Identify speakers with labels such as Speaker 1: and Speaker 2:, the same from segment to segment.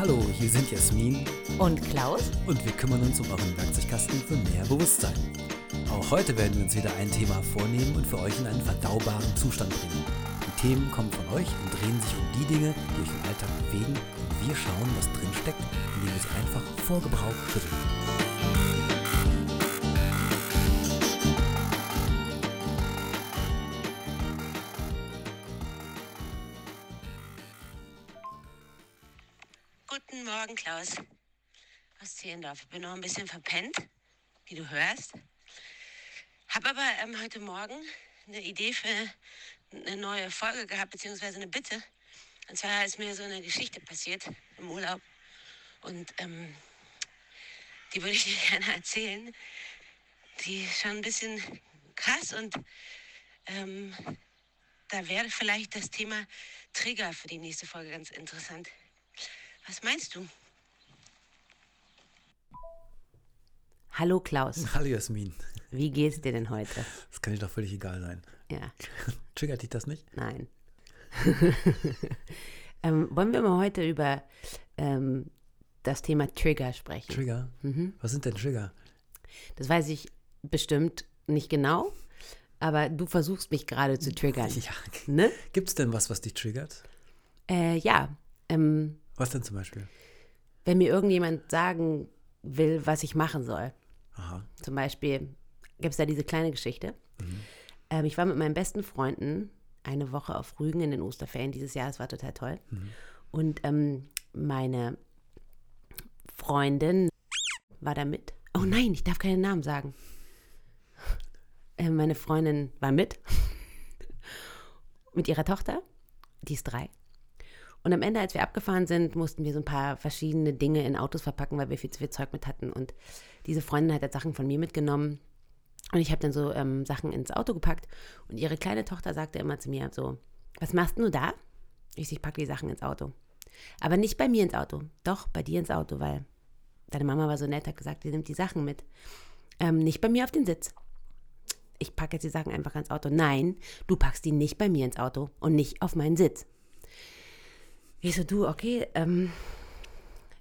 Speaker 1: Hallo, hier sind Jasmin
Speaker 2: Und Klaus?
Speaker 1: und wir kümmern uns um euren Werkzeugkasten für mehr Bewusstsein. Auch heute werden wir uns wieder ein Thema vornehmen und für euch in einen verdaubaren Zustand bringen. Die Themen kommen von euch und drehen sich um die Dinge, die euch im Alltag bewegen und wir schauen, was drin steckt, indem wir sie einfach vor Gebrauch schütteln.
Speaker 3: Klaus. Aus Zehlendorf. Ich bin noch ein bisschen verpennt, wie du hörst. Hab aber ähm, heute Morgen eine Idee für eine neue Folge gehabt, beziehungsweise eine Bitte. Und zwar ist mir so eine Geschichte passiert im Urlaub. Und ähm, die würde ich dir gerne erzählen. Die ist schon ein bisschen krass und ähm, da wäre vielleicht das Thema Trigger für die nächste Folge ganz interessant. Was meinst du?
Speaker 2: Hallo Klaus,
Speaker 1: Hallo Jasmin,
Speaker 2: wie geht's dir denn heute?
Speaker 1: das kann dir doch völlig egal sein.
Speaker 2: Ja,
Speaker 1: Triggert dich das nicht?
Speaker 2: nein. ähm, wollen wir mal heute über ähm, das Thema Trigger sprechen?
Speaker 1: Trigger? Was sind denn Trigger?
Speaker 2: Das weiß ich bestimmt nicht genau, aber du versuchst mich gerade zu triggern.
Speaker 1: Ja,
Speaker 2: Ne?
Speaker 1: gibt es denn was, was dich triggert?
Speaker 2: Äh, ja, ähm,
Speaker 1: Was denn zum Beispiel?
Speaker 2: wenn mir irgendjemand sagen will, was ich machen soll.
Speaker 1: Aha.
Speaker 2: Zum Beispiel gibt es da diese kleine Geschichte. Ähm, ich war mit meinen besten Freunden eine Woche auf Rügen in den Osterferien dieses Jahr. Das war total toll. Und ähm, meine Freundin war da mit. Oh nein, ich darf keinen Namen sagen. Äh, meine Freundin war mit. mit ihrer Tochter. Die ist drei. Und am Ende, als wir abgefahren sind, mussten wir so ein paar verschiedene Dinge in Autos verpacken, weil wir viel zu viel Zeug mit hatten. Und diese Freundin hat jetzt Sachen von mir mitgenommen. Und ich habe dann so ähm, Sachen ins Auto gepackt. Und ihre kleine Tochter sagte immer zu mir so, was machst du da? Ich, so, ich packe die Sachen ins Auto. Aber nicht bei mir ins Auto. Doch, bei dir ins Auto, weil deine Mama war so nett, hat gesagt, sie nimmt die Sachen mit. Ähm, nicht bei mir auf den Sitz. Ich packe jetzt die Sachen einfach ins Auto. Nein, du packst die nicht bei mir ins Auto und nicht auf meinen Sitz. Ich so, du, okay, ähm,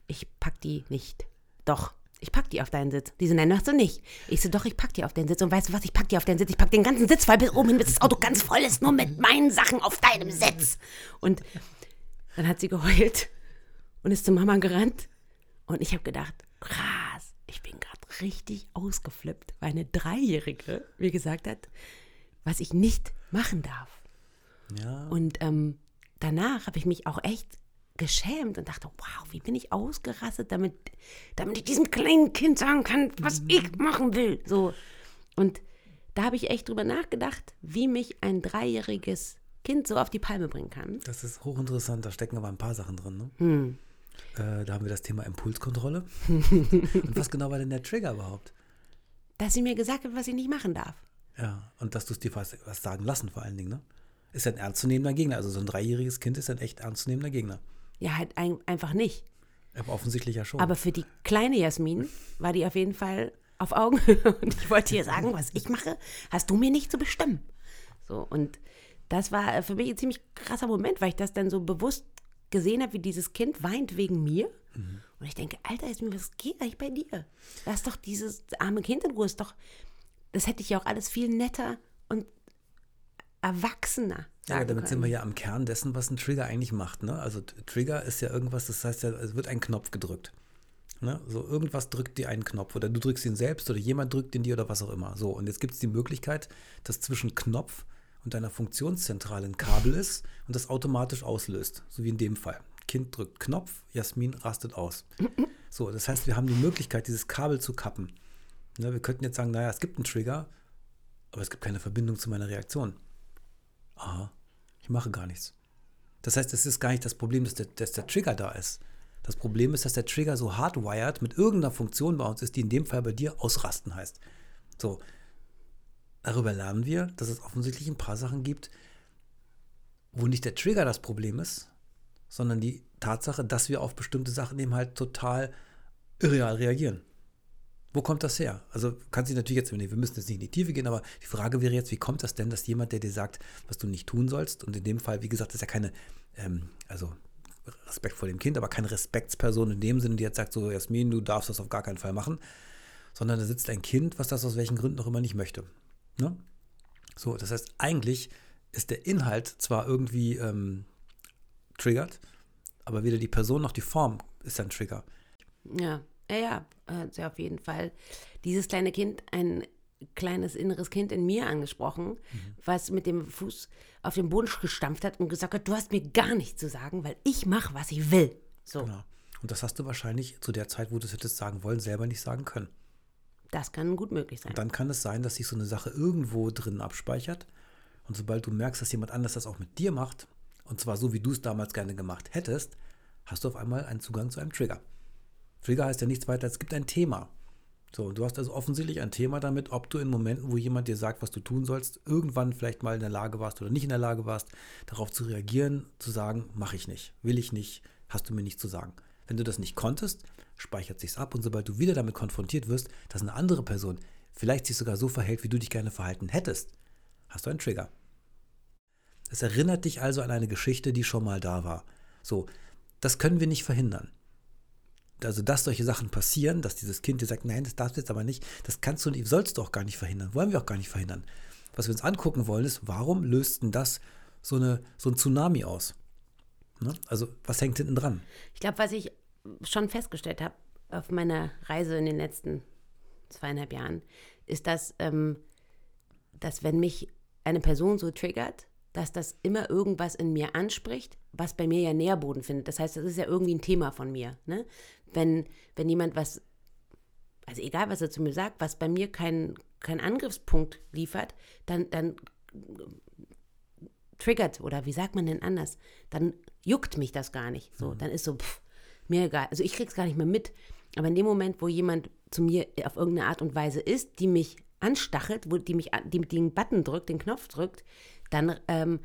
Speaker 2: ich pack die nicht. Doch, ich pack die auf deinen Sitz. Die so, nein, machst du nicht. Ich so, doch, ich pack die auf deinen Sitz. Und weißt du was, ich pack die auf deinen Sitz. Ich pack den ganzen Sitz, weil bis oben hin, bis das Auto ganz voll ist, nur mit meinen Sachen auf deinem Sitz. Und dann hat sie geheult und ist zu Mama gerannt. Und ich habe gedacht, krass, ich bin gerade richtig ausgeflippt, weil eine Dreijährige mir gesagt hat, was ich nicht machen darf.
Speaker 1: Ja.
Speaker 2: Und ähm, danach habe ich mich auch echt geschämt und dachte, wow, wie bin ich ausgerastet, damit, damit ich diesem kleinen Kind sagen kann, was ich machen will. So. Und da habe ich echt drüber nachgedacht, wie mich ein dreijähriges Kind so auf die Palme bringen kann.
Speaker 1: Das ist hochinteressant, da stecken aber ein paar Sachen drin. Ne?
Speaker 2: Hm.
Speaker 1: Äh, da haben wir das Thema Impulskontrolle. und was genau war denn der Trigger überhaupt?
Speaker 2: Dass sie mir gesagt hat, was ich nicht machen darf.
Speaker 1: Ja, und dass du es dir was, was sagen lassen vor allen Dingen, ne? Ist ein ernstzunehmender Gegner. Also so ein dreijähriges Kind ist ein echt ernstzunehmender Gegner.
Speaker 2: Ja, halt ein, einfach nicht.
Speaker 1: Aber offensichtlich ja schon.
Speaker 2: Aber für die kleine Jasmin war die auf jeden Fall auf Augenhöhe. Und ich wollte ihr sagen, was ich mache, hast du mir nicht zu bestimmen. So, und das war für mich ein ziemlich krasser Moment, weil ich das dann so bewusst gesehen habe, wie dieses Kind weint wegen mir. Und ich denke, Alter, Jasmin, was geht eigentlich bei dir? Lass doch dieses arme Kind in Ruhe. Ist doch, das hätte ich ja auch alles viel netter und erwachsener
Speaker 1: ja, damit sind
Speaker 2: können.
Speaker 1: wir ja am Kern dessen, was ein Trigger eigentlich macht. Ne? Also Trigger ist ja irgendwas, das heißt ja, es wird ein Knopf gedrückt. Ne? So irgendwas drückt dir einen Knopf oder du drückst ihn selbst oder jemand drückt ihn dir oder was auch immer. So, und jetzt gibt es die Möglichkeit, dass zwischen Knopf und deiner Funktionszentrale ein Kabel ist und das automatisch auslöst. So wie in dem Fall. Kind drückt Knopf, Jasmin rastet aus. So, das heißt, wir haben die Möglichkeit, dieses Kabel zu kappen. Ne? Wir könnten jetzt sagen, naja, es gibt einen Trigger, aber es gibt keine Verbindung zu meiner Reaktion. Aha, ich mache gar nichts. Das heißt, es ist gar nicht das Problem, dass der, dass der Trigger da ist. Das Problem ist, dass der Trigger so hardwired mit irgendeiner Funktion bei uns ist, die in dem Fall bei dir ausrasten heißt. So, darüber lernen wir, dass es offensichtlich ein paar Sachen gibt, wo nicht der Trigger das Problem ist, sondern die Tatsache, dass wir auf bestimmte Sachen eben halt total irreal reagieren. Wo kommt das her? Also kannst du natürlich jetzt, wir müssen jetzt nicht in die Tiefe gehen, aber die Frage wäre jetzt, wie kommt das denn, dass jemand, der dir sagt, was du nicht tun sollst, und in dem Fall, wie gesagt, ist ja keine, ähm, also Respekt vor dem Kind, aber keine Respektsperson in dem Sinne, die jetzt sagt, so Jasmin, du darfst das auf gar keinen Fall machen, sondern da sitzt ein Kind, was das aus welchen Gründen auch immer nicht möchte. Ne? So, das heißt, eigentlich ist der Inhalt zwar irgendwie ähm, triggert, aber weder die Person noch die Form ist ein Trigger.
Speaker 2: Ja, ja, ja, hat sie auf jeden Fall dieses kleine Kind, ein kleines inneres Kind in mir angesprochen, mhm. was mit dem Fuß auf den Boden gestampft hat und gesagt hat, du hast mir gar nichts zu sagen, weil ich mache, was ich will. So. Genau.
Speaker 1: Und das hast du wahrscheinlich zu der Zeit, wo du es hättest sagen wollen, selber nicht sagen können.
Speaker 2: Das kann gut möglich sein.
Speaker 1: Und dann kann es sein, dass sich so eine Sache irgendwo drin abspeichert. Und sobald du merkst, dass jemand anders das auch mit dir macht, und zwar so, wie du es damals gerne gemacht hättest, hast du auf einmal einen Zugang zu einem Trigger. Trigger heißt ja nichts weiter, es gibt ein Thema. So, du hast also offensichtlich ein Thema damit, ob du in Momenten, wo jemand dir sagt, was du tun sollst, irgendwann vielleicht mal in der Lage warst oder nicht in der Lage warst, darauf zu reagieren, zu sagen, mache ich nicht, will ich nicht, hast du mir nicht zu sagen. Wenn du das nicht konntest, speichert sich's ab und sobald du wieder damit konfrontiert wirst, dass eine andere Person vielleicht sich sogar so verhält, wie du dich gerne verhalten hättest, hast du einen Trigger. Es erinnert dich also an eine Geschichte, die schon mal da war. So, das können wir nicht verhindern also dass solche Sachen passieren, dass dieses Kind dir sagt, nein, das darfst du jetzt aber nicht, das kannst du nicht, sollst du auch gar nicht verhindern, wollen wir auch gar nicht verhindern. Was wir uns angucken wollen, ist, warum löst denn das so, eine, so ein Tsunami aus? Ne? Also, was hängt hinten dran?
Speaker 2: Ich glaube, was ich schon festgestellt habe auf meiner Reise in den letzten zweieinhalb Jahren, ist, dass, ähm, dass wenn mich eine Person so triggert, dass das immer irgendwas in mir anspricht, was bei mir ja Nährboden findet. Das heißt, das ist ja irgendwie ein Thema von mir. Ne? Wenn, wenn jemand was, also egal was er zu mir sagt, was bei mir keinen kein Angriffspunkt liefert, dann, dann triggert oder wie sagt man denn anders, dann juckt mich das gar nicht. So, mhm. dann ist so, pff, mir egal. Also ich krieg's gar nicht mehr mit. Aber in dem Moment, wo jemand zu mir auf irgendeine Art und Weise ist, die mich anstachelt, wo die mich die den Button drückt, den Knopf drückt, dann ähm,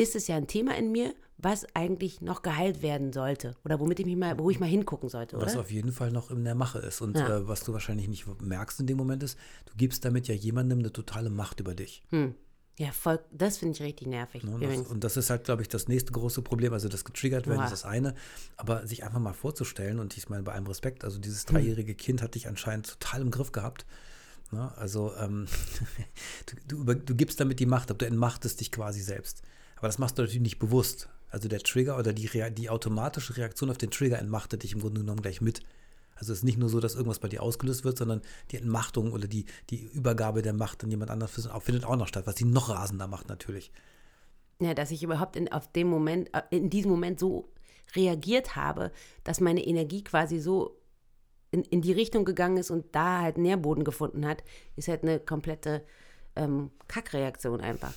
Speaker 2: ist es ja ein Thema in mir, was eigentlich noch geheilt werden sollte oder womit ich mich mal, wo ich mal hingucken sollte,
Speaker 1: oder?
Speaker 2: Was
Speaker 1: auf jeden Fall noch in der Mache ist und ja. äh, was du wahrscheinlich nicht merkst in dem Moment ist, du gibst damit ja jemandem eine totale Macht über dich.
Speaker 2: Hm. Ja, voll, das finde ich richtig nervig.
Speaker 1: Ne, das, und das ist halt, glaube ich, das nächste große Problem. Also das getriggert werden ist das eine, aber sich einfach mal vorzustellen und ich meine bei allem Respekt, also dieses hm. dreijährige hm. Kind hat dich anscheinend total im Griff gehabt. Ne? Also ähm, du, du, du, gibst damit die Macht, aber du entmachtest dich quasi selbst. Aber das machst du natürlich nicht bewusst. Also der Trigger oder die, die automatische Reaktion auf den Trigger entmachtet dich im Grunde genommen gleich mit. Also es ist nicht nur so, dass irgendwas bei dir ausgelöst wird, sondern die Entmachtung oder die, die Übergabe der Macht an jemand anderes findet auch noch statt, was sie noch rasender macht natürlich.
Speaker 2: Ja, dass ich überhaupt in, auf dem Moment, äh, in diesem Moment so reagiert habe, dass meine Energie quasi so in, in die Richtung gegangen ist und da halt Nährboden gefunden hat, ist halt eine komplette ähm, Kackreaktion einfach.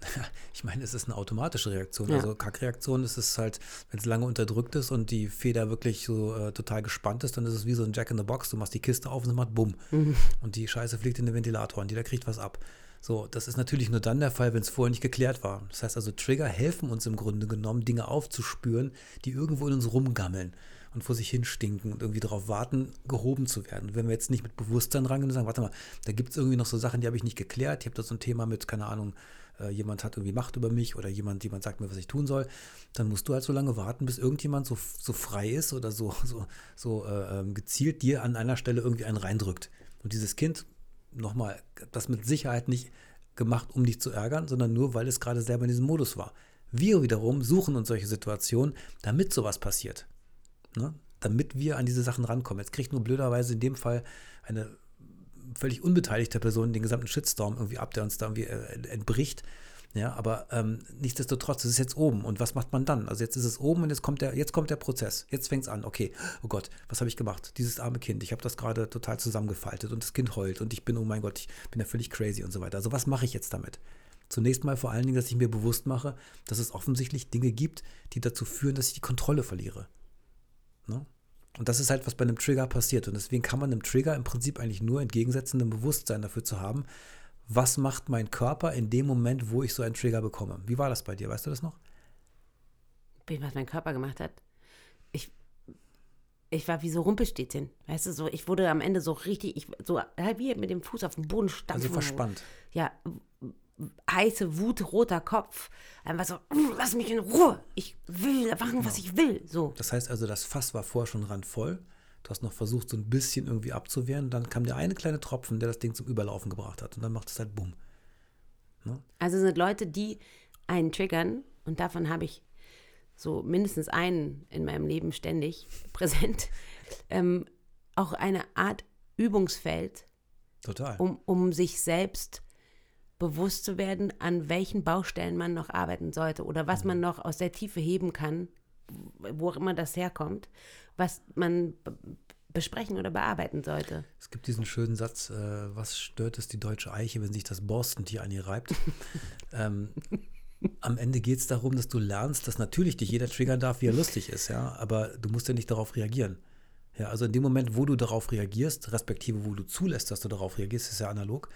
Speaker 1: Ich meine, es ist eine automatische Reaktion. Ja. Also Kackreaktion ist es halt, wenn es lange unterdrückt ist und die Feder wirklich so äh, total gespannt ist, dann ist es wie so ein Jack in the Box. Du machst die Kiste auf und es macht Bumm. Mhm. Und die Scheiße fliegt in den Ventilator und jeder kriegt was ab. So, das ist natürlich nur dann der Fall, wenn es vorher nicht geklärt war. Das heißt also, Trigger helfen uns im Grunde genommen, Dinge aufzuspüren, die irgendwo in uns rumgammeln und vor sich hin stinken und irgendwie darauf warten, gehoben zu werden. Wenn wir jetzt nicht mit Bewusstsein rangehen und sagen, warte mal, da gibt es irgendwie noch so Sachen, die habe ich nicht geklärt. Ich habe da so ein Thema mit, keine Ahnung, äh, jemand hat irgendwie Macht über mich oder jemand, jemand sagt mir, was ich tun soll, dann musst du halt so lange warten, bis irgendjemand so, so frei ist oder so, so, so äh, ähm, gezielt dir an einer Stelle irgendwie einen reindrückt. Und dieses Kind, nochmal, das mit Sicherheit nicht gemacht, um dich zu ärgern, sondern nur, weil es gerade selber in diesem Modus war. Wir wiederum suchen uns solche Situationen, damit sowas passiert ne? damit wir an diese Sachen rankommen. Jetzt kriegt nur blöderweise in dem Fall eine völlig unbeteiligte Person den gesamten Shitstorm irgendwie ab, der uns da irgendwie äh, entbricht. Ja, aber ähm, nichtsdestotrotz, es ist jetzt oben. Und was macht man dann? Also jetzt ist es oben und jetzt kommt der, jetzt kommt der Prozess. Jetzt fängt es an. Okay, oh Gott, was habe ich gemacht? Dieses arme Kind, ich habe das gerade total zusammengefaltet und das Kind heult und ich bin, oh mein Gott, ich bin ja völlig crazy und so weiter. Also was mache ich jetzt damit? Zunächst mal vor allen Dingen, dass ich mir bewusst mache, dass es offensichtlich Dinge gibt, die dazu führen, dass ich die Kontrolle verliere. Ne? Und das ist halt, was bei einem Trigger passiert. Und deswegen kann man einem Trigger im Prinzip eigentlich nur entgegensetzen, ein Bewusstsein dafür zu haben, was macht mein Körper in dem Moment, wo ich so einen Trigger bekomme. Wie war das bei dir? Weißt du das noch?
Speaker 2: Was mein Körper gemacht hat? Ich, ich war wie so Rumpelstilzchen. Weißt du, so, ich wurde am Ende so richtig, ich, so halt wie mit dem Fuß auf dem Boden stampfen.
Speaker 1: Also verspannt.
Speaker 2: Ja, heiße Wut, roter Kopf. Einfach so, "Mm, lass mich in Ruhe. Ich will machen, was ich will. So.
Speaker 1: Das heißt also, das Fass war vorher schon randvoll. Du hast noch versucht, so ein bisschen irgendwie abzuwehren. Dann kam der eine kleine Tropfen, der das Ding zum Überlaufen gebracht hat. Und dann macht es halt Bumm.
Speaker 2: Also sind Leute, die einen triggern, und davon habe ich so mindestens einen in meinem Leben ständig präsent, ähm, auch eine Art Übungsfeld,
Speaker 1: Total.
Speaker 2: um, um sich selbst bewusst zu werden, an welchen Baustellen man noch arbeiten sollte oder was man noch aus der Tiefe heben kann, wo auch immer das herkommt, was man besprechen oder bearbeiten sollte.
Speaker 1: Es gibt diesen schönen Satz, äh, was stört es die deutsche Eiche, wenn sich das Borstentier an ihr reibt? ähm, am Ende geht es darum, dass du lernst, dass natürlich dich jeder triggern darf, wie er lustig ist, ja, aber du musst ja nicht darauf reagieren. Ja, also in dem Moment, wo du darauf reagierst, respektive wo du zulässt, dass du darauf reagierst, ist ja analog,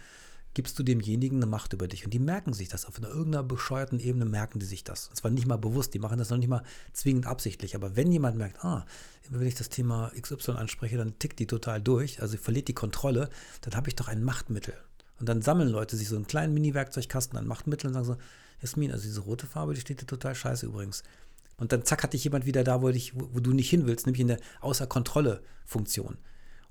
Speaker 1: gibst du demjenigen eine Macht über dich. Und die merken sich das. Auf einer irgendeiner bescheuerten Ebene merken die sich das. Und zwar nicht mal bewusst, die machen das noch nicht mal zwingend absichtlich. Aber wenn jemand merkt, ah, wenn ich das Thema XY anspreche, dann tickt die total durch, also verliert die Kontrolle, dann habe ich doch ein Machtmittel. Und dann sammeln Leute sich so einen kleinen Mini-Werkzeugkasten an Machtmitteln und sagen so, Jasmin, also diese rote Farbe, die steht dir total scheiße übrigens. Und dann zack, hat dich jemand wieder da, wo, dich, wo, wo du nicht hin willst, nämlich in der Außer-Kontrolle-Funktion.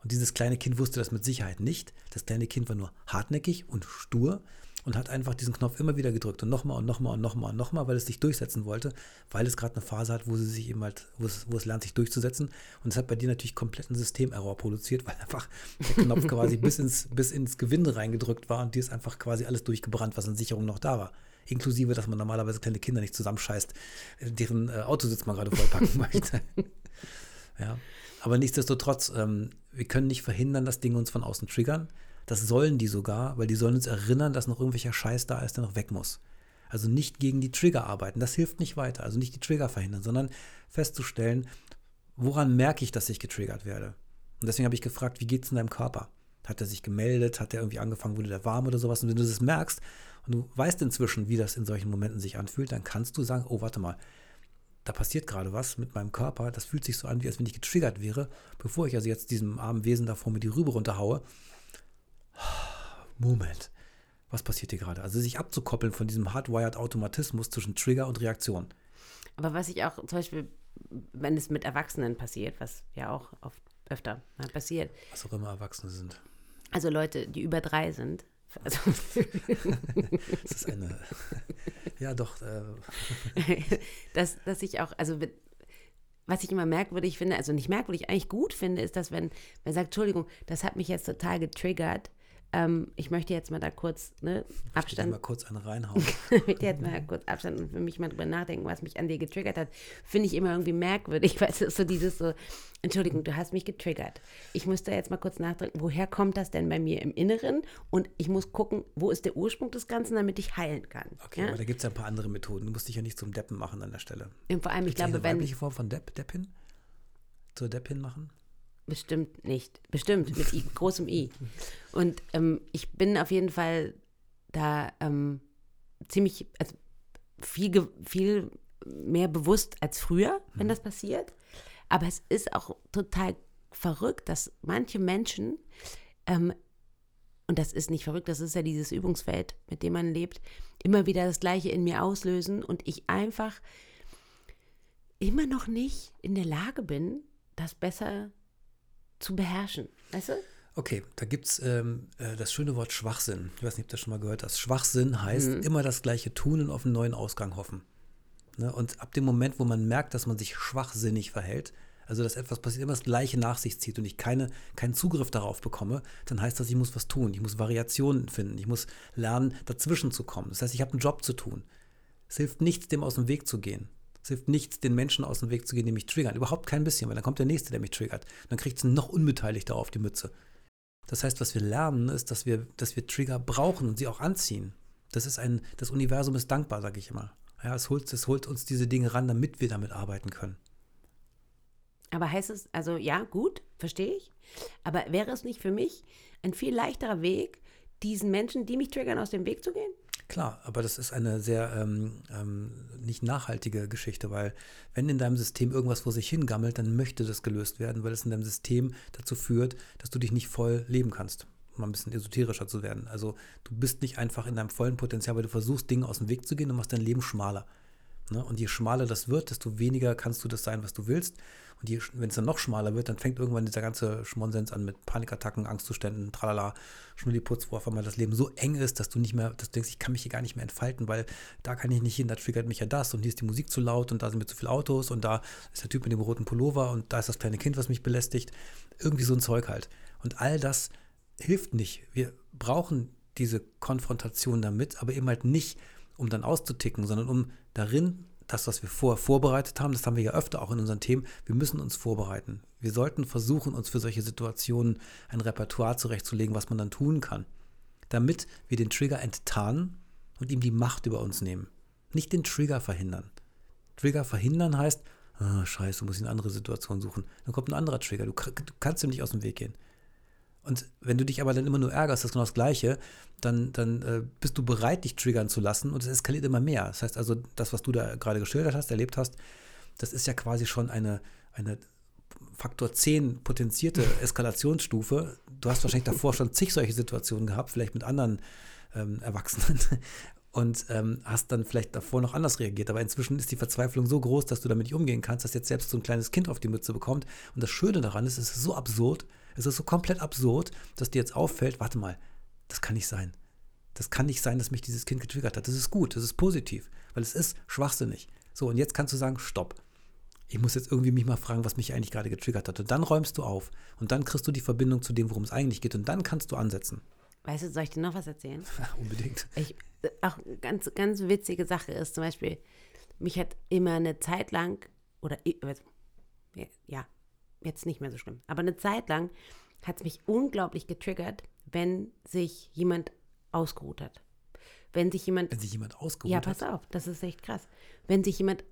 Speaker 1: Und dieses kleine Kind wusste das mit Sicherheit nicht. Das kleine Kind war nur hartnäckig und stur und hat einfach diesen Knopf immer wieder gedrückt und nochmal und nochmal und nochmal und nochmal, weil es sich durchsetzen wollte, weil es gerade eine Phase hat, wo sie sich eben halt, wo es, wo es lernt, sich durchzusetzen. Und es hat bei dir natürlich kompletten Systemerror produziert, weil einfach der Knopf quasi bis ins, bis ins Gewinde reingedrückt war und dir ist einfach quasi alles durchgebrannt, was an Sicherung noch da war. Inklusive, dass man normalerweise kleine Kinder nicht zusammenscheißt, deren äh, Autositz man gerade vollpacken möchte. Ja. Aber nichtsdestotrotz, ähm, wir können nicht verhindern, dass Dinge uns von außen triggern. Das sollen die sogar, weil die sollen uns erinnern, dass noch irgendwelcher Scheiß da ist, der noch weg muss. Also nicht gegen die Trigger arbeiten, das hilft nicht weiter. Also nicht die Trigger verhindern, sondern festzustellen, woran merke ich, dass ich getriggert werde. Und deswegen habe ich gefragt, wie geht es in deinem Körper? Hat er sich gemeldet? Hat er irgendwie angefangen, wurde der warm oder sowas? Und wenn du das merkst und du weißt inzwischen, wie das in solchen Momenten sich anfühlt, dann kannst du sagen, oh, warte mal, da passiert gerade was mit meinem Körper, das fühlt sich so an, wie als wenn ich getriggert wäre, bevor ich also jetzt diesem armen Wesen da vor mir die Rübe runterhaue. Moment, was passiert hier gerade? Also sich abzukoppeln von diesem hardwired Automatismus zwischen Trigger und Reaktion.
Speaker 2: Aber was ich auch zum Beispiel, wenn es mit Erwachsenen passiert, was ja auch oft öfter passiert,
Speaker 1: Was auch immer Erwachsene sind.
Speaker 2: also Leute, die über drei sind, also
Speaker 1: Das ist eine, ja doch, äh,
Speaker 2: dass, dass ich auch, also was ich immer merkwürdig finde, also nicht merkwürdig, eigentlich gut finde, ist, dass wenn man sagt, Entschuldigung, das hat mich jetzt total getriggert, ähm, ich möchte jetzt mal da kurz ne,
Speaker 1: ich
Speaker 2: Abstand
Speaker 1: mal kurz einen reinhauen.
Speaker 2: ich möchte jetzt mal kurz Abstand und für mich mal drüber nachdenken, was mich an dir getriggert hat, finde ich immer irgendwie merkwürdig, weil es ist so dieses so, Entschuldigung, du hast mich getriggert. Ich muss da jetzt mal kurz nachdenken, woher kommt das denn bei mir im Inneren? Und ich muss gucken, wo ist der Ursprung des Ganzen, damit ich heilen kann.
Speaker 1: Okay,
Speaker 2: ja?
Speaker 1: aber da gibt es ja ein paar andere Methoden. Du musst dich ja nicht zum Deppen machen an der Stelle.
Speaker 2: Und vor allem, ich
Speaker 1: Gibt's nicht
Speaker 2: glaube,
Speaker 1: eine
Speaker 2: wenn,
Speaker 1: weibliche Form von Depp, Deppin? Zur Deppin machen?
Speaker 2: Bestimmt nicht. Bestimmt, mit I, großem I. Und ähm, ich bin auf jeden Fall da ähm, ziemlich, also viel, viel mehr bewusst als früher, wenn das passiert. Aber es ist auch total verrückt, dass manche Menschen, ähm, und das ist nicht verrückt, das ist ja dieses Übungsfeld, mit dem man lebt, immer wieder das Gleiche in mir auslösen und ich einfach immer noch nicht in der Lage bin, das besser zu beherrschen. Weißt du?
Speaker 1: Okay, da gibt es ähm, äh, das schöne Wort Schwachsinn. Ich weiß nicht, ob du das schon mal gehört hast. Schwachsinn heißt immer das gleiche tun und auf einen neuen Ausgang hoffen. Ne? Und ab dem Moment, wo man merkt, dass man sich schwachsinnig verhält, also dass etwas passiert, immer das Gleiche nach sich zieht und ich keine, keinen Zugriff darauf bekomme, dann heißt das, ich muss was tun. Ich muss Variationen finden. Ich muss lernen, dazwischen zu kommen. Das heißt, ich habe einen Job zu tun. Es hilft nichts, dem aus dem Weg zu gehen. Es hilft nichts, den Menschen aus dem Weg zu gehen, die mich triggern. Überhaupt kein bisschen, weil dann kommt der Nächste, der mich triggert. Dann kriegt es noch unbeteiligter auf die Mütze. Das heißt, was wir lernen, ist, dass wir, dass wir Trigger brauchen und sie auch anziehen. Das ist ein, das Universum ist dankbar, sage ich immer. Ja, es holt, es holt uns diese Dinge ran, damit wir damit arbeiten können.
Speaker 2: Aber heißt es, also ja, gut, verstehe ich. Aber wäre es nicht für mich ein viel leichterer Weg, diesen Menschen, die mich triggern, aus dem Weg zu gehen?
Speaker 1: Klar, aber das ist eine sehr ähm, ähm, nicht nachhaltige Geschichte, weil wenn in deinem System irgendwas vor sich hingammelt, dann möchte das gelöst werden, weil es in deinem System dazu führt, dass du dich nicht voll leben kannst. um ein bisschen esoterischer zu werden. Also du bist nicht einfach in deinem vollen Potenzial, weil du versuchst, Dinge aus dem Weg zu gehen und machst dein Leben schmaler. Ne? Und je schmaler das wird, desto weniger kannst du das sein, was du willst. Und wenn es dann noch schmaler wird, dann fängt irgendwann dieser ganze Schmonsens an mit Panikattacken, Angstzuständen, tralala, Schnulliputz, wo auf einmal das Leben so eng ist, dass du nicht mehr, dass du denkst, ich kann mich hier gar nicht mehr entfalten, weil da kann ich nicht hin, da triggert mich ja das und hier ist die Musik zu laut und da sind mir zu viele Autos und da ist der Typ mit dem roten Pullover und da ist das kleine Kind, was mich belästigt. Irgendwie so ein Zeug halt. Und all das hilft nicht. Wir brauchen diese Konfrontation damit, aber eben halt nicht, um dann auszuticken, sondern um darin das, was wir vorher vorbereitet haben, das haben wir ja öfter auch in unseren Themen, wir müssen uns vorbereiten. Wir sollten versuchen, uns für solche Situationen ein Repertoire zurechtzulegen, was man dann tun kann, damit wir den Trigger enttarnen und ihm die Macht über uns nehmen. Nicht den Trigger verhindern. Trigger verhindern heißt, oh, scheiße, du musst eine andere Situation suchen. Dann kommt ein anderer Trigger, du, du kannst ihm nicht aus dem Weg gehen. Und wenn du dich aber dann immer nur ärgerst, das ist genau das Gleiche, dann, dann äh, bist du bereit, dich triggern zu lassen und es eskaliert immer mehr. Das heißt also, das, was du da gerade geschildert hast, erlebt hast, das ist ja quasi schon eine, eine Faktor 10 potenzierte Eskalationsstufe. Du hast wahrscheinlich davor schon zig solche Situationen gehabt, vielleicht mit anderen ähm, Erwachsenen und ähm, hast dann vielleicht davor noch anders reagiert. Aber inzwischen ist die Verzweiflung so groß, dass du damit nicht umgehen kannst, dass jetzt selbst so ein kleines Kind auf die Mütze bekommt. Und das Schöne daran ist, es ist so absurd, es ist so komplett absurd, dass dir jetzt auffällt, warte mal, das kann nicht sein. Das kann nicht sein, dass mich dieses Kind getriggert hat. Das ist gut, das ist positiv, weil es ist schwachsinnig. So, und jetzt kannst du sagen, stopp. Ich muss jetzt irgendwie mich mal fragen, was mich eigentlich gerade getriggert hat. Und dann räumst du auf. Und dann kriegst du die Verbindung zu dem, worum es eigentlich geht. Und dann kannst du ansetzen.
Speaker 2: Weißt du, soll ich dir noch was erzählen?
Speaker 1: Ja, unbedingt.
Speaker 2: Ich, auch ganz, ganz witzige Sache ist zum Beispiel, mich hat immer eine Zeit lang, oder ja, jetzt nicht mehr so schlimm. Aber eine Zeit lang hat es mich unglaublich getriggert, wenn sich jemand ausgeruht hat. Wenn sich jemand.
Speaker 1: Wenn sich jemand ausgeruht
Speaker 2: hat. Ja, pass auf, das ist echt krass. Wenn sich jemand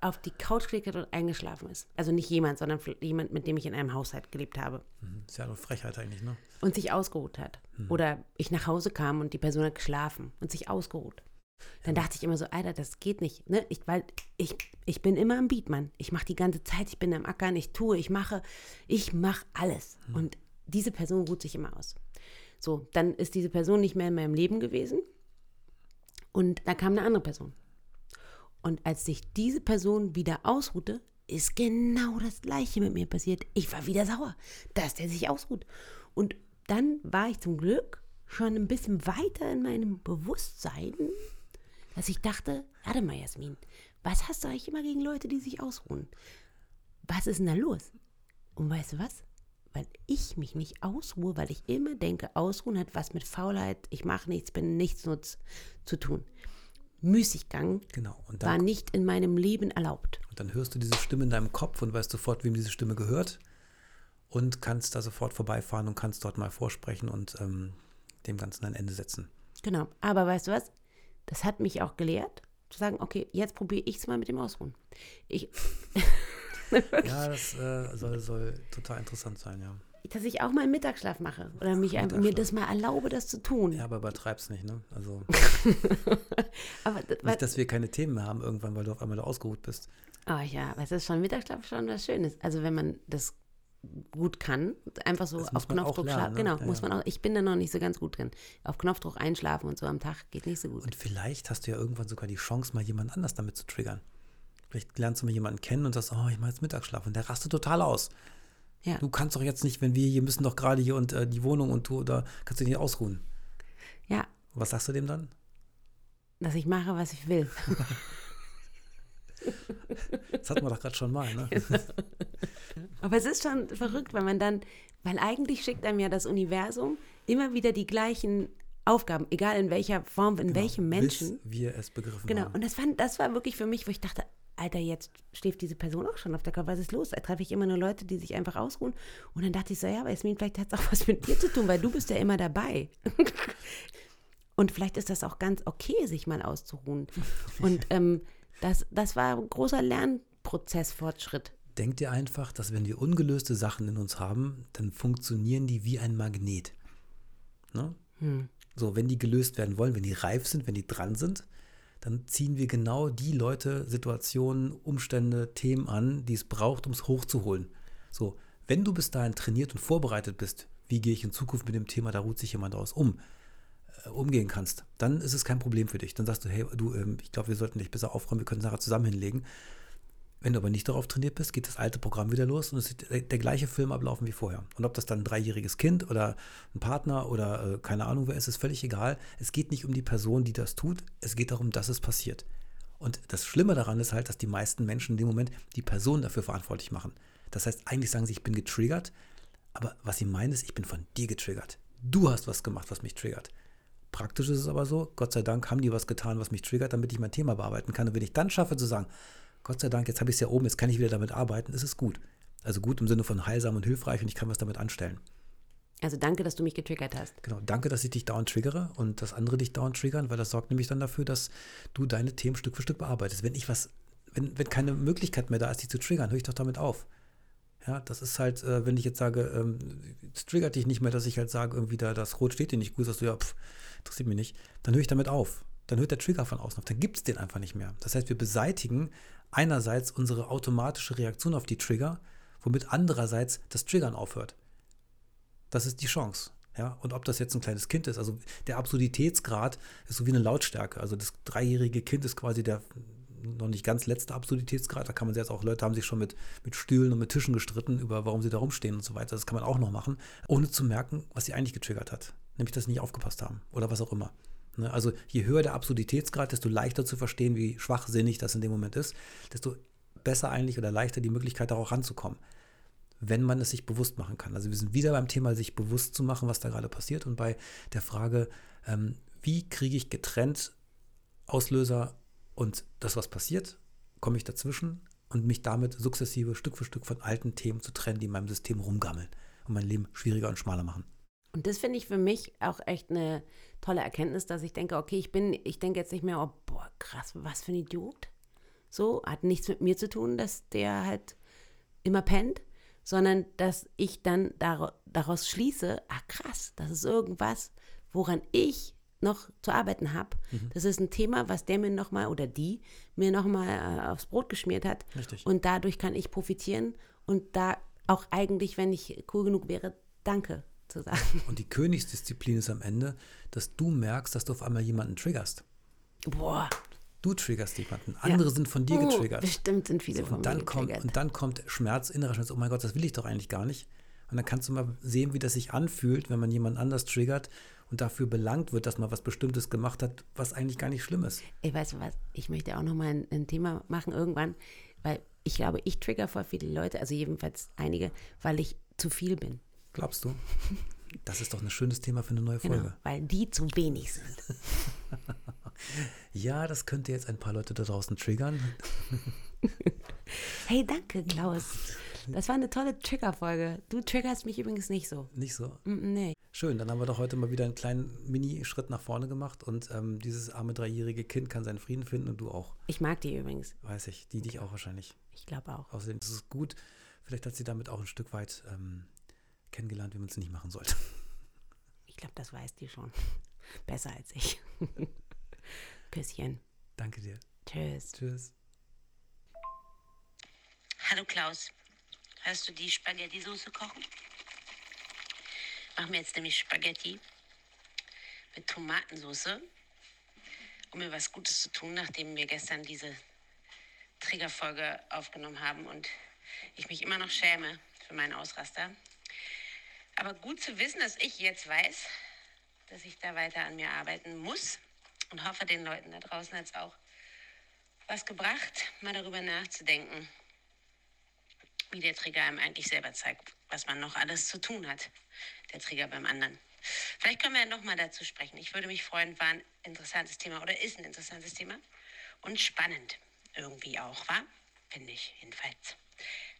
Speaker 2: auf die Couch gelegt hat und eingeschlafen ist. Also nicht jemand, sondern jemand, mit dem ich in einem Haushalt gelebt habe.
Speaker 1: Mhm. Ist ja eine Frechheit eigentlich, ne?
Speaker 2: Und sich ausgeruht hat. Mhm. Oder ich nach Hause kam und die Person hat geschlafen und sich ausgeruht. Dann dachte ich immer so, Alter, das geht nicht. Ne? Ich, weil ich, ich bin immer am Beat, Mann. Ich mache die ganze Zeit, ich bin am Ackern, ich tue, ich mache, ich mache alles. Hm. Und diese Person ruht sich immer aus. So, dann ist diese Person nicht mehr in meinem Leben gewesen. Und da kam eine andere Person. Und als sich diese Person wieder ausruhte, ist genau das Gleiche mit mir passiert. Ich war wieder sauer, dass der sich ausruht. Und dann war ich zum Glück schon ein bisschen weiter in meinem Bewusstsein, dass ich dachte, warte mal, Jasmin, was hast du eigentlich immer gegen Leute, die sich ausruhen? Was ist denn da los? Und weißt du was? Weil ich mich nicht ausruhe, weil ich immer denke, Ausruhen hat was mit Faulheit, ich mache nichts, bin nichtsnutz zu tun. Müßiggang
Speaker 1: genau.
Speaker 2: dann, war nicht in meinem Leben erlaubt.
Speaker 1: Und dann hörst du diese Stimme in deinem Kopf und weißt sofort, wem diese Stimme gehört und kannst da sofort vorbeifahren und kannst dort mal vorsprechen und ähm, dem Ganzen ein Ende setzen.
Speaker 2: Genau, aber weißt du was? Das hat mich auch gelehrt, zu sagen, okay, jetzt probiere ich es mal mit dem Ausruhen. Ich
Speaker 1: ja, das äh, soll, soll total interessant sein, ja.
Speaker 2: Dass ich auch mal einen Mittagsschlaf mache oder mich einfach, mir das mal erlaube, das zu tun.
Speaker 1: Ja, aber übertreib's nicht, ne? Also. aber, nicht, dass wir keine Themen mehr haben irgendwann, weil du auf einmal da ausgeruht bist.
Speaker 2: Oh ja, aber es ist schon Mittagsschlaf schon was Schönes. Also wenn man das gut kann, einfach so auf Knopfdruck schlafen. Ne? Genau, ja, muss man auch. Ich bin da noch nicht so ganz gut drin. Auf Knopfdruck einschlafen und so am Tag geht nicht so gut.
Speaker 1: Und vielleicht hast du ja irgendwann sogar die Chance, mal jemand anders damit zu triggern. Vielleicht lernst du mal jemanden kennen und sagst, oh, ich mache jetzt Mittagsschlaf und der rastet total aus. Ja. Du kannst doch jetzt nicht, wenn wir hier müssen doch gerade hier und äh, die Wohnung und du, da kannst du nicht ausruhen.
Speaker 2: Ja.
Speaker 1: Was sagst du dem dann?
Speaker 2: Dass ich mache, was ich will.
Speaker 1: Das hatten wir doch gerade schon mal, ne?
Speaker 2: Aber es ist schon verrückt, weil man dann, weil eigentlich schickt einem ja das Universum immer wieder die gleichen Aufgaben, egal in welcher Form, in genau, welchem Menschen.
Speaker 1: Bis wir es begriffen
Speaker 2: genau.
Speaker 1: haben.
Speaker 2: Genau, und das, fand, das war wirklich für mich, wo ich dachte, Alter, jetzt steht diese Person auch schon auf der Kopf, was ist los? Da treffe ich immer nur Leute, die sich einfach ausruhen. Und dann dachte ich so, ja, aber Esmin, vielleicht hat es auch was mit dir zu tun, weil du bist ja immer dabei. und vielleicht ist das auch ganz okay, sich mal auszuruhen. Und ähm, das, das war ein großer Lernprozessfortschritt.
Speaker 1: Denk dir einfach, dass wenn wir ungelöste Sachen in uns haben, dann funktionieren die wie ein Magnet. Ne? Hm. So, wenn die gelöst werden wollen, wenn die reif sind, wenn die dran sind, dann ziehen wir genau die Leute, Situationen, Umstände, Themen an, die es braucht, um es hochzuholen. So, wenn du bis dahin trainiert und vorbereitet bist, wie gehe ich in Zukunft mit dem Thema, da ruht sich jemand aus, um, äh, umgehen kannst, dann ist es kein Problem für dich. Dann sagst du, hey, du, ähm, ich glaube, wir sollten dich besser aufräumen, wir können es nachher zusammen hinlegen. Wenn du aber nicht darauf trainiert bist, geht das alte Programm wieder los und es ist der, gleiche Film ablaufen wie vorher. Und ob das dann ein dreijähriges Kind oder ein Partner oder äh, keine Ahnung wer ist, ist völlig egal. Es geht nicht um die Person, die das tut. Es geht darum, dass es passiert. Und das Schlimme daran ist halt, dass die meisten Menschen in dem Moment die Person dafür verantwortlich machen. Das heißt, eigentlich sagen sie, ich bin getriggert, aber was sie meinen ist, ich bin von dir getriggert. Du hast was gemacht, was mich triggert. Praktisch ist es aber so, Gott sei Dank haben die was getan, was mich triggert, damit ich mein Thema bearbeiten kann. Und wenn ich dann schaffe zu sagen, Gott sei Dank, jetzt habe ich es ja oben, jetzt kann ich wieder damit arbeiten, ist es gut. Also gut im Sinne von heilsam und hilfreich und ich kann was damit anstellen.
Speaker 2: Also danke, dass du mich getriggert hast.
Speaker 1: Genau, danke, dass ich dich dauernd triggere und dass andere dich dauernd triggern, weil das sorgt nämlich dann dafür, dass du deine Themen Stück für Stück bearbeitest. Wenn ich was, wenn, wenn keine Möglichkeit mehr da ist, dich zu triggern, höre ich doch damit auf. Ja, das ist halt, äh, wenn ich jetzt sage, ähm, es triggert dich nicht mehr, dass ich halt sage, irgendwie da, das Rot steht dir nicht gut, sagst du, ja, pff, interessiert mich nicht, dann höre ich damit auf. Dann hört der Trigger von außen auf, dann gibt es den einfach nicht mehr. Das heißt, wir beseitigen einerseits unsere automatische Reaktion auf die Trigger, womit andererseits das Triggern aufhört. Das ist die Chance. Ja, und ob das jetzt ein kleines Kind ist, also der Absurditätsgrad ist so wie eine Lautstärke. Also das dreijährige Kind ist quasi der noch nicht ganz letzte Absurditätsgrad. Da kann man jetzt auch, Leute haben sich schon mit, mit Stühlen und mit Tischen gestritten, über warum sie da rumstehen und so weiter. Das kann man auch noch machen, ohne zu merken, was sie eigentlich getriggert hat. Nämlich, dass sie nicht aufgepasst haben oder was auch immer. Ne? Also je höher der Absurditätsgrad, desto leichter zu verstehen, wie schwachsinnig das in dem Moment ist, desto besser eigentlich oder leichter die Möglichkeit, darauf ranzukommen, wenn man es sich bewusst machen kann. Also wir sind wieder beim Thema, sich bewusst zu machen, was da gerade passiert und bei der Frage, ähm, wie kriege ich getrennt Auslöser und das, was passiert, komme ich dazwischen und mich damit sukzessive Stück für Stück von alten Themen zu trennen, die in meinem System rumgammeln und mein Leben schwieriger und schmaler machen.
Speaker 2: Und das finde ich für mich auch echt eine tolle Erkenntnis, dass ich denke, okay, ich bin, ich denke jetzt nicht mehr, oh, boah, krass, was für ein Idiot. So, hat nichts mit mir zu tun, dass der halt immer pennt, sondern dass ich dann daraus schließe, ah krass, das ist irgendwas, woran ich noch zu arbeiten habe. Mhm. Das ist ein Thema, was der mir nochmal oder die mir nochmal äh, aufs Brot geschmiert hat.
Speaker 1: Richtig.
Speaker 2: Und dadurch kann ich profitieren und da auch eigentlich, wenn ich cool genug wäre, danke zu sagen.
Speaker 1: Und die Königsdisziplin ist am Ende, dass du merkst, dass du auf einmal jemanden triggerst.
Speaker 2: Boah.
Speaker 1: Du triggerst jemanden. Andere ja. sind von dir oh, getriggert.
Speaker 2: Bestimmt sind viele so, von
Speaker 1: dann
Speaker 2: mir
Speaker 1: kommt, getriggert. Und dann kommt Schmerz, innerer Schmerz. Oh mein Gott, das will ich doch eigentlich gar nicht. Und dann kannst du mal sehen, wie das sich anfühlt, wenn man jemanden anders triggert und dafür belangt wird, dass man was Bestimmtes gemacht hat, was eigentlich gar nicht schlimm ist.
Speaker 2: Ich weiß was, ich möchte auch noch mal ein, ein Thema machen irgendwann, weil ich glaube, ich trigger voll viele Leute, also jedenfalls einige, weil ich zu viel bin.
Speaker 1: Glaubst du? Das ist doch ein schönes Thema für eine neue genau, Folge. Genau,
Speaker 2: weil die zu wenig sind.
Speaker 1: ja, das könnte jetzt ein paar Leute da draußen triggern.
Speaker 2: hey, danke, Klaus. Das war eine tolle Trigger-Folge. Du triggerst mich übrigens nicht so.
Speaker 1: Nicht so?
Speaker 2: Mm, nee.
Speaker 1: Schön, dann haben wir doch heute mal wieder einen kleinen Mini-Schritt nach vorne gemacht und ähm, dieses arme dreijährige Kind kann seinen Frieden finden und du auch.
Speaker 2: Ich mag die übrigens.
Speaker 1: Weiß ich, die dich auch wahrscheinlich.
Speaker 2: Ich glaube auch.
Speaker 1: Außerdem ist es gut, vielleicht hat sie damit auch ein Stück weit ähm, kennengelernt, wie man es nicht machen sollte.
Speaker 2: Ich glaube, das weiß die schon. Besser als ich. Küsschen.
Speaker 1: Danke dir.
Speaker 2: Tschüss.
Speaker 1: Tschüss.
Speaker 3: Hallo Klaus. Hörst du die Spaghetti-Soße kochen? Machen wir jetzt nämlich Spaghetti mit Tomatensoße, um mir was Gutes zu tun, nachdem wir gestern diese Triggerfolge aufgenommen haben und ich mich immer noch schäme für meinen Ausraster. Aber gut zu wissen, dass ich jetzt weiß, dass ich da weiter an mir arbeiten muss und hoffe, den Leuten da draußen hat es auch was gebracht, mal darüber nachzudenken, wie der Trigger einem eigentlich selber zeigt, was man noch alles zu tun hat, der Trigger beim anderen. Vielleicht können wir ja nochmal dazu sprechen. Ich würde mich freuen, war ein interessantes Thema oder ist ein interessantes Thema und spannend irgendwie auch, war? Finde ich jedenfalls.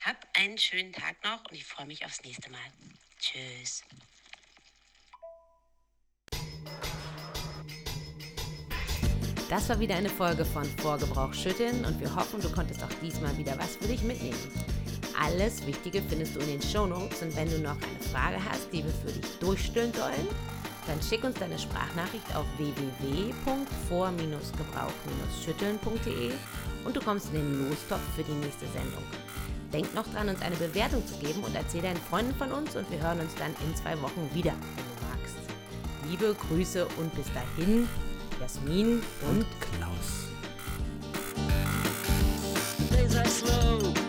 Speaker 3: Hab einen schönen Tag noch und ich freue mich aufs nächste Mal. Tschüss.
Speaker 2: Das war wieder eine Folge von Vorgebrauch schütteln und wir hoffen, du konntest auch diesmal wieder was für dich mitnehmen. Alles Wichtige findest du in den Shownotes und wenn du noch eine Frage hast, die wir für dich durchstellen sollen, dann schick uns deine Sprachnachricht auf www.vor-gebrauch-schütteln.de und du kommst in den Lostopf für die nächste Sendung. Denk noch dran, uns eine Bewertung zu geben und erzähl deinen Freunden von uns und wir hören uns dann in zwei Wochen wieder, wenn du magst. Liebe Grüße und bis dahin, Jasmin und
Speaker 1: Klaus.
Speaker 3: They just